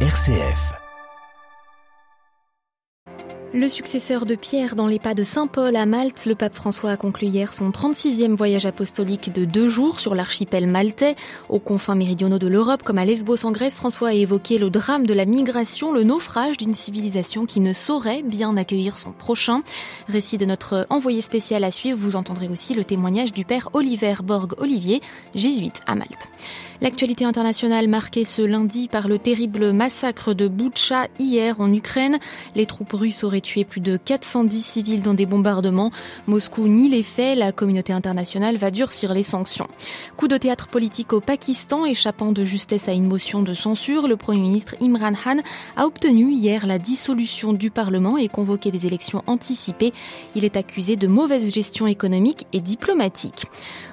RCF. Le successeur de Pierre dans les pas de Saint Paul à Malte, le pape François a conclu hier son 36e voyage apostolique de deux jours sur l'archipel maltais. Aux confins méridionaux de l'Europe, comme à Lesbos en Grèce, François a évoqué le drame de la migration, le naufrage d'une civilisation qui ne saurait bien accueillir son prochain. Récit de notre envoyé spécial à suivre, vous entendrez aussi le témoignage du père Oliver Borg-Olivier, jésuite à Malte. L'actualité internationale marquée ce lundi par le terrible massacre de Boutcha hier en Ukraine. Les troupes russes auraient tué plus de 410 civils dans des bombardements. Moscou nie les faits. La communauté internationale va durcir les sanctions. Coup de théâtre politique au Pakistan, échappant de justesse à une motion de censure, le Premier ministre Imran Khan a obtenu hier la dissolution du Parlement et convoqué des élections anticipées. Il est accusé de mauvaise gestion économique et diplomatique.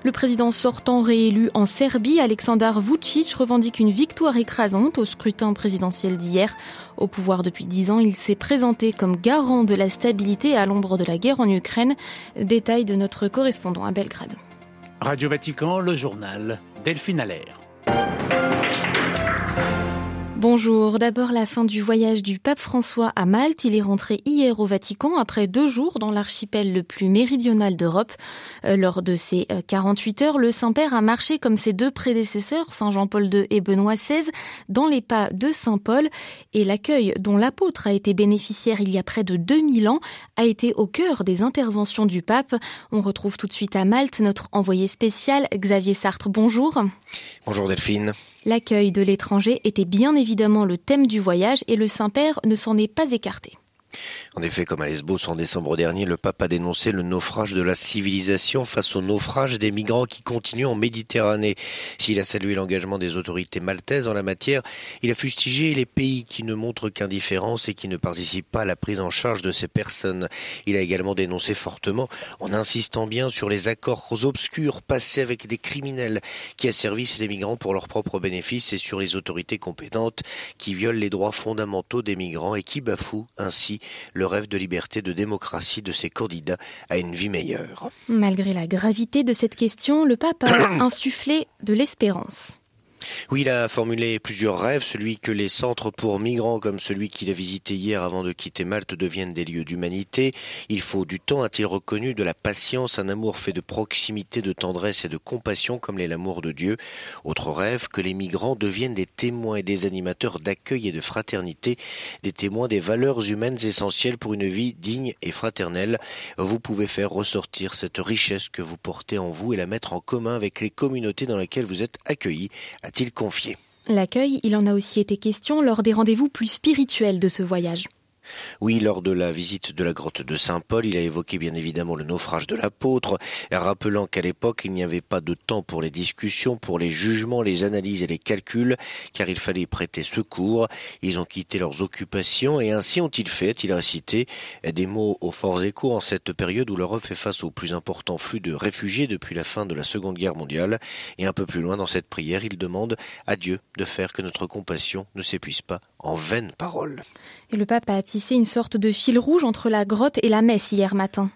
Le président sortant réélu en Serbie, Alexander Vucic revendique une victoire écrasante au scrutin présidentiel d'hier. Au pouvoir depuis dix ans, il s'est présenté comme garant de la stabilité à l'ombre de la guerre en Ukraine. Détail de notre correspondant à Belgrade. Radio Vatican, le journal Delphine Allaire. Bonjour. D'abord, la fin du voyage du pape François à Malte. Il est rentré hier au Vatican après deux jours dans l'archipel le plus méridional d'Europe. Euh, lors de ces 48 euh, heures, le Saint-Père a marché comme ses deux prédécesseurs, Saint Jean-Paul II et Benoît XVI, dans les pas de Saint Paul. Et l'accueil dont l'apôtre a été bénéficiaire il y a près de 2000 ans a été au cœur des interventions du pape. On retrouve tout de suite à Malte notre envoyé spécial, Xavier Sartre. Bonjour. Bonjour Delphine. L'accueil de l'étranger était bien évidemment le thème du voyage et le Saint-Père ne s'en est pas écarté. En effet, comme à Lesbos en décembre dernier, le pape a dénoncé le naufrage de la civilisation face au naufrage des migrants qui continuent en Méditerranée. S'il a salué l'engagement des autorités maltaises en la matière, il a fustigé les pays qui ne montrent qu'indifférence et qui ne participent pas à la prise en charge de ces personnes. Il a également dénoncé fortement, en insistant bien sur les accords obscurs passés avec des criminels qui asservissent les migrants pour leurs propres bénéfices et sur les autorités compétentes qui violent les droits fondamentaux des migrants et qui bafouent ainsi le rêve de liberté, de démocratie de ses candidats à une vie meilleure. Malgré la gravité de cette question, le pape a insufflé de l'espérance. Oui, il a formulé plusieurs rêves, celui que les centres pour migrants comme celui qu'il a visité hier avant de quitter Malte deviennent des lieux d'humanité. Il faut du temps, a-t-il reconnu, de la patience, un amour fait de proximité, de tendresse et de compassion comme l'est l'amour de Dieu. Autre rêve, que les migrants deviennent des témoins et des animateurs d'accueil et de fraternité, des témoins des valeurs humaines essentielles pour une vie digne et fraternelle. Vous pouvez faire ressortir cette richesse que vous portez en vous et la mettre en commun avec les communautés dans lesquelles vous êtes accueillis, L'accueil, il en a aussi été question lors des rendez-vous plus spirituels de ce voyage. Oui, lors de la visite de la grotte de Saint-Paul, il a évoqué bien évidemment le naufrage de l'apôtre, rappelant qu'à l'époque, il n'y avait pas de temps pour les discussions, pour les jugements, les analyses et les calculs, car il fallait prêter secours. Ils ont quitté leurs occupations et ainsi ont-ils fait, il a cité des mots aux forts échos en cette période où l'Europe fait face au plus important flux de réfugiés depuis la fin de la Seconde Guerre mondiale. Et un peu plus loin dans cette prière, il demande à Dieu de faire que notre compassion ne s'épuise pas en vaines paroles. Et le pape a tissé une sorte de fil rouge entre la grotte et la messe hier matin.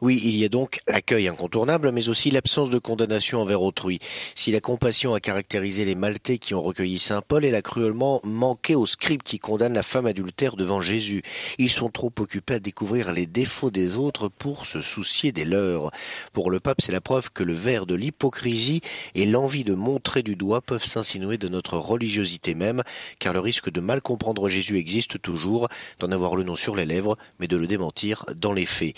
Oui, il y a donc l'accueil incontournable, mais aussi l'absence de condamnation envers autrui. Si la compassion a caractérisé les Maltais qui ont recueilli Saint Paul, elle a cruellement manqué au scribe qui condamne la femme adultère devant Jésus. Ils sont trop occupés à découvrir les défauts des autres pour se soucier des leurs. Pour le pape, c'est la preuve que le verre de l'hypocrisie et l'envie de montrer du doigt peuvent s'insinuer de notre religiosité même, car le risque de mal comprendre Jésus existe toujours, d'en avoir le nom sur les lèvres, mais de le démentir dans les faits.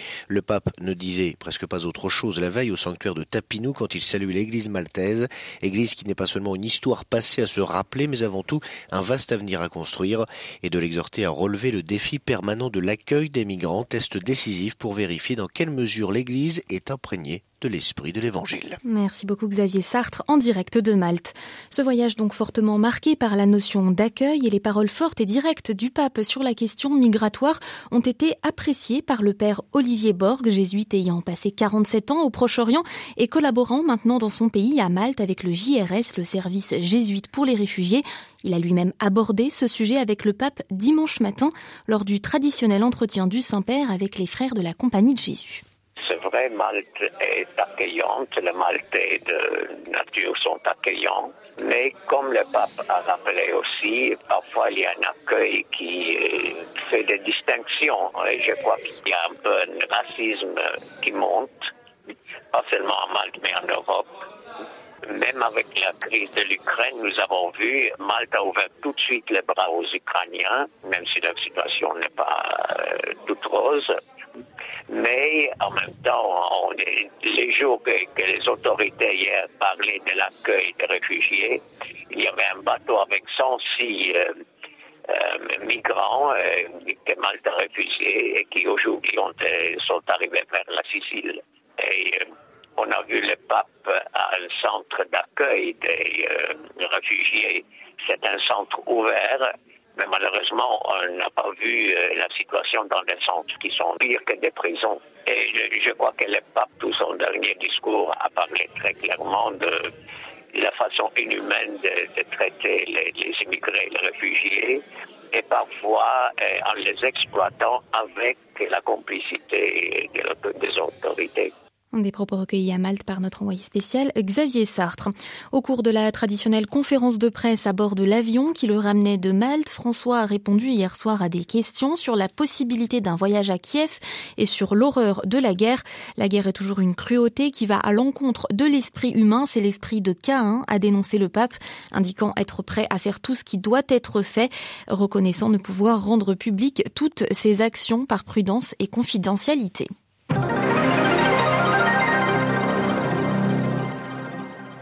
Ne disait presque pas autre chose la veille au sanctuaire de Tapinou quand il saluait l'église maltaise, église qui n'est pas seulement une histoire passée à se rappeler, mais avant tout un vaste avenir à construire, et de l'exhorter à relever le défi permanent de l'accueil des migrants, test décisif pour vérifier dans quelle mesure l'église est imprégnée de l'esprit de l'Évangile. Merci beaucoup Xavier Sartre en direct de Malte. Ce voyage donc fortement marqué par la notion d'accueil et les paroles fortes et directes du pape sur la question migratoire ont été appréciées par le père Olivier Borg, jésuite ayant passé 47 ans au Proche-Orient et collaborant maintenant dans son pays à Malte avec le JRS, le service jésuite pour les réfugiés. Il a lui-même abordé ce sujet avec le pape dimanche matin lors du traditionnel entretien du Saint-Père avec les frères de la Compagnie de Jésus vrai, Malte est accueillante, les Maltais de nature sont accueillants. Mais comme le pape a rappelé aussi, parfois il y a un accueil qui fait des distinctions. Et je crois qu'il y a un peu un racisme qui monte, pas seulement en Malte, mais en Europe. Même avec la crise de l'Ukraine, nous avons vu, Malte a ouvert tout de suite les bras aux Ukrainiens, même si leur situation n'est pas euh, toute rose. Mais en même temps, on les jours que, les autorités hier parlaient de l'accueil des réfugiés, il y avait un bateau avec 106 euh, euh, migrants que Malte a refusés et qui aujourd'hui sont arrivés vers la Sicile. Et on a vu le pape à un centre d'accueil des réfugiés. C'est un centre ouvert mais malheureusement, on n'a pas vu euh, la situation dans des centres qui sont pires que des prisons. Et je, crois que le pape, tout son dernier discours, a parlé très clairement de la façon inhumaine de, traiter les, immigrés, les réfugiés, et parfois euh, en les exploitant avec la complicité des autorités. Des propos recueillis à Malte par notre envoyé spécial Xavier Sartre. Au cours de la traditionnelle conférence de presse à bord de l'avion qui le ramenait de Malte, François a répondu hier soir à des questions sur la possibilité d'un voyage à Kiev et sur l'horreur de la guerre. La guerre est toujours une cruauté qui va à l'encontre de l'esprit humain, c'est l'esprit de Caïn, a dénoncé le pape, indiquant être prêt à faire tout ce qui doit être fait, reconnaissant ne pouvoir rendre public toutes ses actions par prudence et confidentialité.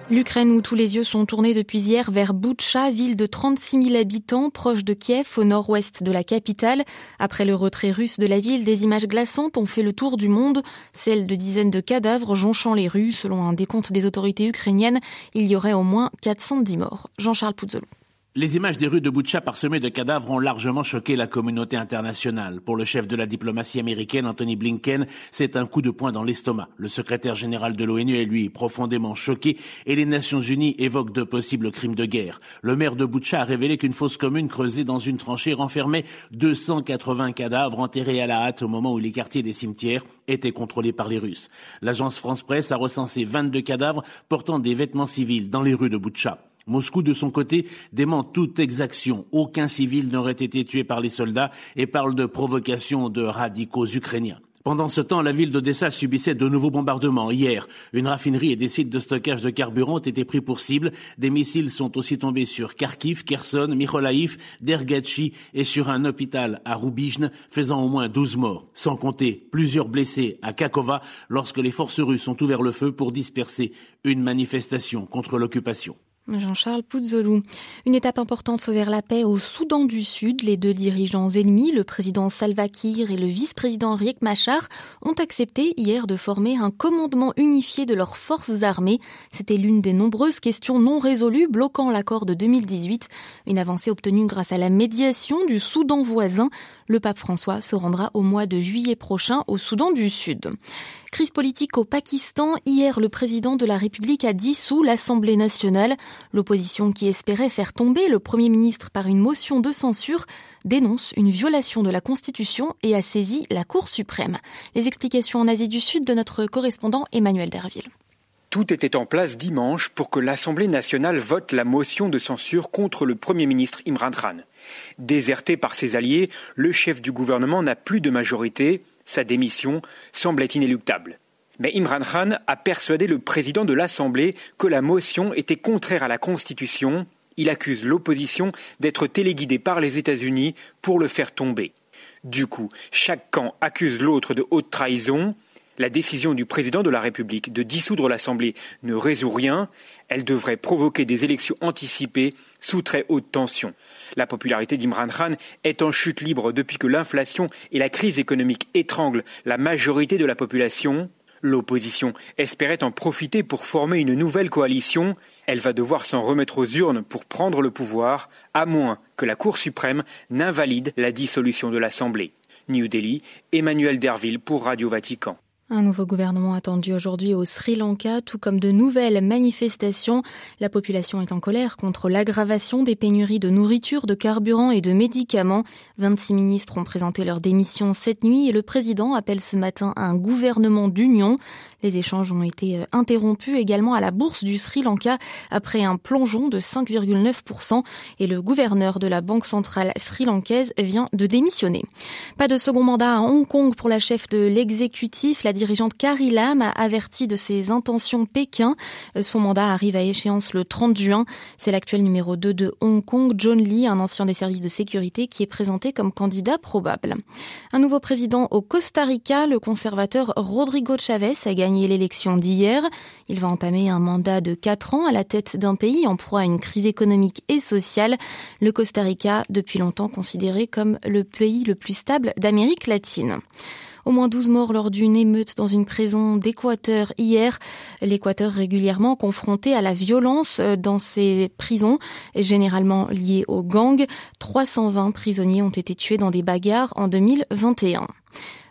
L'Ukraine où tous les yeux sont tournés depuis hier vers Boutcha, ville de 36 000 habitants proche de Kiev au nord-ouest de la capitale. Après le retrait russe de la ville, des images glaçantes ont fait le tour du monde, celles de dizaines de cadavres jonchant les rues. Selon un décompte des autorités ukrainiennes, il y aurait au moins 410 morts. Jean-Charles Pouzzolo. Les images des rues de Butcha parsemées de cadavres ont largement choqué la communauté internationale. Pour le chef de la diplomatie américaine, Anthony Blinken, c'est un coup de poing dans l'estomac. Le secrétaire général de l'ONU est lui profondément choqué et les Nations Unies évoquent de possibles crimes de guerre. Le maire de Butcha a révélé qu'une fosse commune creusée dans une tranchée renfermait 280 cadavres enterrés à la hâte au moment où les quartiers des cimetières étaient contrôlés par les Russes. L'agence France Presse a recensé 22 cadavres portant des vêtements civils dans les rues de Butcha. Moscou, de son côté, dément toute exaction. Aucun civil n'aurait été tué par les soldats et parle de provocation de radicaux ukrainiens. Pendant ce temps, la ville d'Odessa subissait de nouveaux bombardements. Hier, une raffinerie et des sites de stockage de carburant ont été pris pour cible. Des missiles sont aussi tombés sur Kharkiv, Kherson, Mykolaiv, Dergatchi et sur un hôpital à Rubijne, faisant au moins 12 morts. Sans compter plusieurs blessés à Kakova lorsque les forces russes ont ouvert le feu pour disperser une manifestation contre l'occupation. Jean-Charles Pouzzolou. Une étape importante vers la paix au Soudan du Sud. Les deux dirigeants ennemis, le président Salva Kiir et le vice-président Riek Machar, ont accepté hier de former un commandement unifié de leurs forces armées. C'était l'une des nombreuses questions non résolues bloquant l'accord de 2018. Une avancée obtenue grâce à la médiation du Soudan voisin. Le pape François se rendra au mois de juillet prochain au Soudan du Sud. Crise politique au Pakistan. Hier, le président de la République a dissous l'Assemblée nationale. L'opposition qui espérait faire tomber le Premier ministre par une motion de censure dénonce une violation de la Constitution et a saisi la Cour suprême. Les explications en Asie du Sud de notre correspondant Emmanuel Derville. Tout était en place dimanche pour que l'Assemblée nationale vote la motion de censure contre le Premier ministre Imran Khan. Déserté par ses alliés, le chef du gouvernement n'a plus de majorité sa démission semblait inéluctable. Mais Imran Khan a persuadé le président de l'Assemblée que la motion était contraire à la Constitution. Il accuse l'opposition d'être téléguidée par les États-Unis pour le faire tomber. Du coup, chaque camp accuse l'autre de haute trahison. La décision du président de la République de dissoudre l'Assemblée ne résout rien. Elle devrait provoquer des élections anticipées sous très haute tension. La popularité d'Imran Khan est en chute libre depuis que l'inflation et la crise économique étranglent la majorité de la population. L'opposition espérait en profiter pour former une nouvelle coalition. Elle va devoir s'en remettre aux urnes pour prendre le pouvoir, à moins que la Cour suprême n'invalide la dissolution de l'Assemblée. New Delhi, Emmanuel Derville pour Radio Vatican. Un nouveau gouvernement attendu aujourd'hui au Sri Lanka, tout comme de nouvelles manifestations. La population est en colère contre l'aggravation des pénuries de nourriture, de carburant et de médicaments. 26 ministres ont présenté leur démission cette nuit et le président appelle ce matin un gouvernement d'union. Les échanges ont été euh, interrompus également à la bourse du Sri Lanka après un plongeon de 5,9% et le gouverneur de la Banque centrale sri-lankaise vient de démissionner. Pas de second mandat à Hong Kong pour la chef de l'exécutif. Dirigeante Carrie Lam a averti de ses intentions Pékin. Euh, son mandat arrive à échéance le 30 juin. C'est l'actuel numéro 2 de Hong Kong, John Lee, un ancien des services de sécurité qui est présenté comme candidat probable. Un nouveau président au Costa Rica, le conservateur Rodrigo Chavez a gagné l'élection d'hier. Il va entamer un mandat de quatre ans à la tête d'un pays en proie à une crise économique et sociale. Le Costa Rica, depuis longtemps considéré comme le pays le plus stable d'Amérique latine. Au moins 12 morts lors d'une émeute dans une prison d'Équateur hier. L'Équateur régulièrement confronté à la violence euh, dans ses prisons, généralement liées aux gangs. 320 prisonniers ont été tués dans des bagarres en 2021.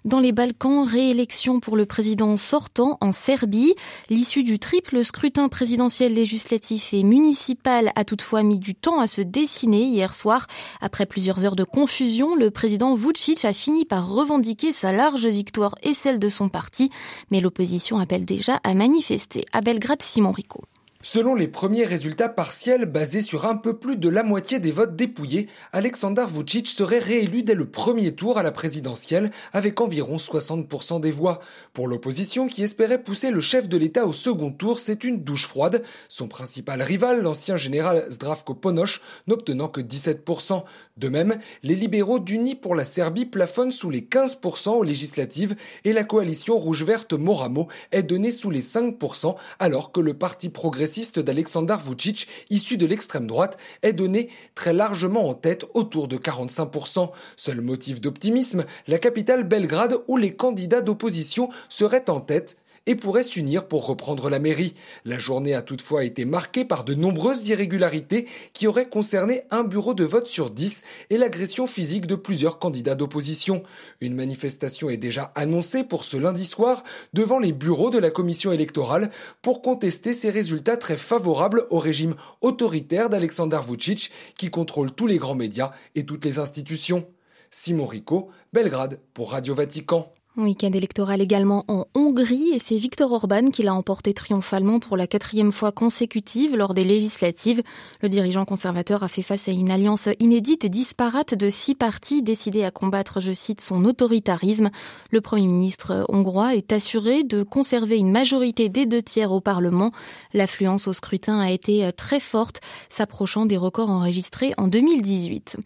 Dans les Balkans, réélection pour le président sortant en Serbie. L'issue du triple scrutin présidentiel législatif et municipal a toutefois mis du temps à se dessiner hier soir. Après plusieurs heures de confusion, le président Vucic a fini par revendiquer sa large victoire et celle de son parti, mais l'opposition appelle déjà à manifester. À Belgrade, Simon Rico. Selon les premiers résultats partiels basés sur un peu plus de la moitié des votes dépouillés, Aleksandar Vucic serait réélu dès le premier tour à la présidentielle avec environ 60% des voix. Pour l'opposition qui espérait pousser le chef de l'État au second tour, c'est une douche froide. Son principal rival, l'ancien général Zdravko Ponoš, n'obtenant que 17%. De même, les libéraux d'Unis pour la Serbie plafonnent sous les 15% aux législatives et la coalition rouge-verte Moramo est donnée sous les 5% alors que le parti progressiste d'Alexander Vucic, issu de l'extrême droite, est donné très largement en tête, autour de 45%. Seul motif d'optimisme, la capitale Belgrade où les candidats d'opposition seraient en tête et pourraient s'unir pour reprendre la mairie. La journée a toutefois été marquée par de nombreuses irrégularités qui auraient concerné un bureau de vote sur dix et l'agression physique de plusieurs candidats d'opposition. Une manifestation est déjà annoncée pour ce lundi soir devant les bureaux de la commission électorale pour contester ces résultats très favorables au régime autoritaire d'Alexander Vucic qui contrôle tous les grands médias et toutes les institutions. Simon Rico, Belgrade pour Radio Vatican. Week-end électoral également en Hongrie et c'est Viktor Orban qui l'a emporté triomphalement pour la quatrième fois consécutive lors des législatives. Le dirigeant conservateur a fait face à une alliance inédite et disparate de six partis décidés à combattre, je cite, son autoritarisme. Le premier ministre hongrois est assuré de conserver une majorité des deux tiers au Parlement. L'affluence au scrutin a été très forte, s'approchant des records enregistrés en 2018.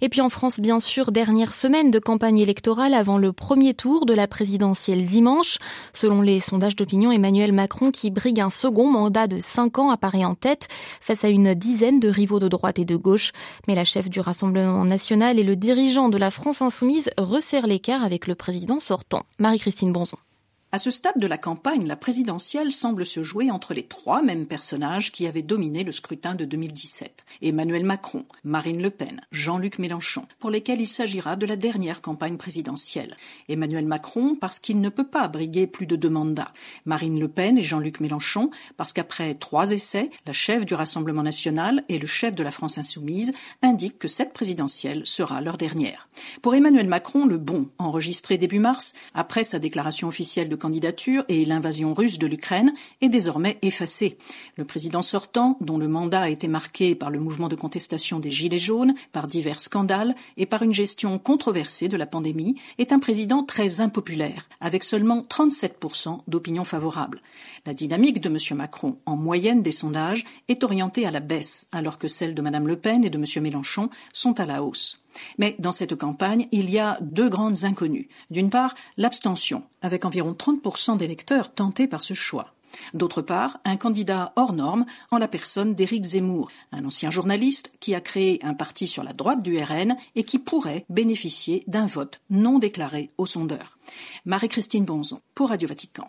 Et puis en France, bien sûr, dernière semaine de campagne électorale avant le premier tour de la présidentielle dimanche. Selon les sondages d'opinion, Emmanuel Macron, qui brigue un second mandat de cinq ans, apparaît en tête face à une dizaine de rivaux de droite et de gauche. Mais la chef du Rassemblement national et le dirigeant de la France insoumise resserrent l'écart avec le président sortant. Marie-Christine Bonzon. À ce stade de la campagne, la présidentielle semble se jouer entre les trois mêmes personnages qui avaient dominé le scrutin de 2017. Emmanuel Macron, Marine Le Pen, Jean-Luc Mélenchon, pour lesquels il s'agira de la dernière campagne présidentielle. Emmanuel Macron parce qu'il ne peut pas briguer plus de deux mandats. Marine Le Pen et Jean-Luc Mélenchon parce qu'après trois essais, la chef du Rassemblement national et le chef de la France insoumise indiquent que cette présidentielle sera leur dernière. Pour Emmanuel Macron, le bon, enregistré début mars, après sa déclaration officielle de et l'invasion russe de l'Ukraine est désormais effacée. Le président sortant, dont le mandat a été marqué par le mouvement de contestation des Gilets jaunes, par divers scandales et par une gestion controversée de la pandémie, est un président très impopulaire, avec seulement 37% d'opinion favorable. La dynamique de M. Macron, en moyenne des sondages, est orientée à la baisse, alors que celle de Mme Le Pen et de M. Mélenchon sont à la hausse. Mais dans cette campagne, il y a deux grandes inconnues. D'une part, l'abstention, avec environ 30% d'électeurs tentés par ce choix. D'autre part, un candidat hors norme en la personne d'Éric Zemmour, un ancien journaliste qui a créé un parti sur la droite du RN et qui pourrait bénéficier d'un vote non déclaré aux sondeurs. Marie-Christine Bonzon pour Radio Vatican.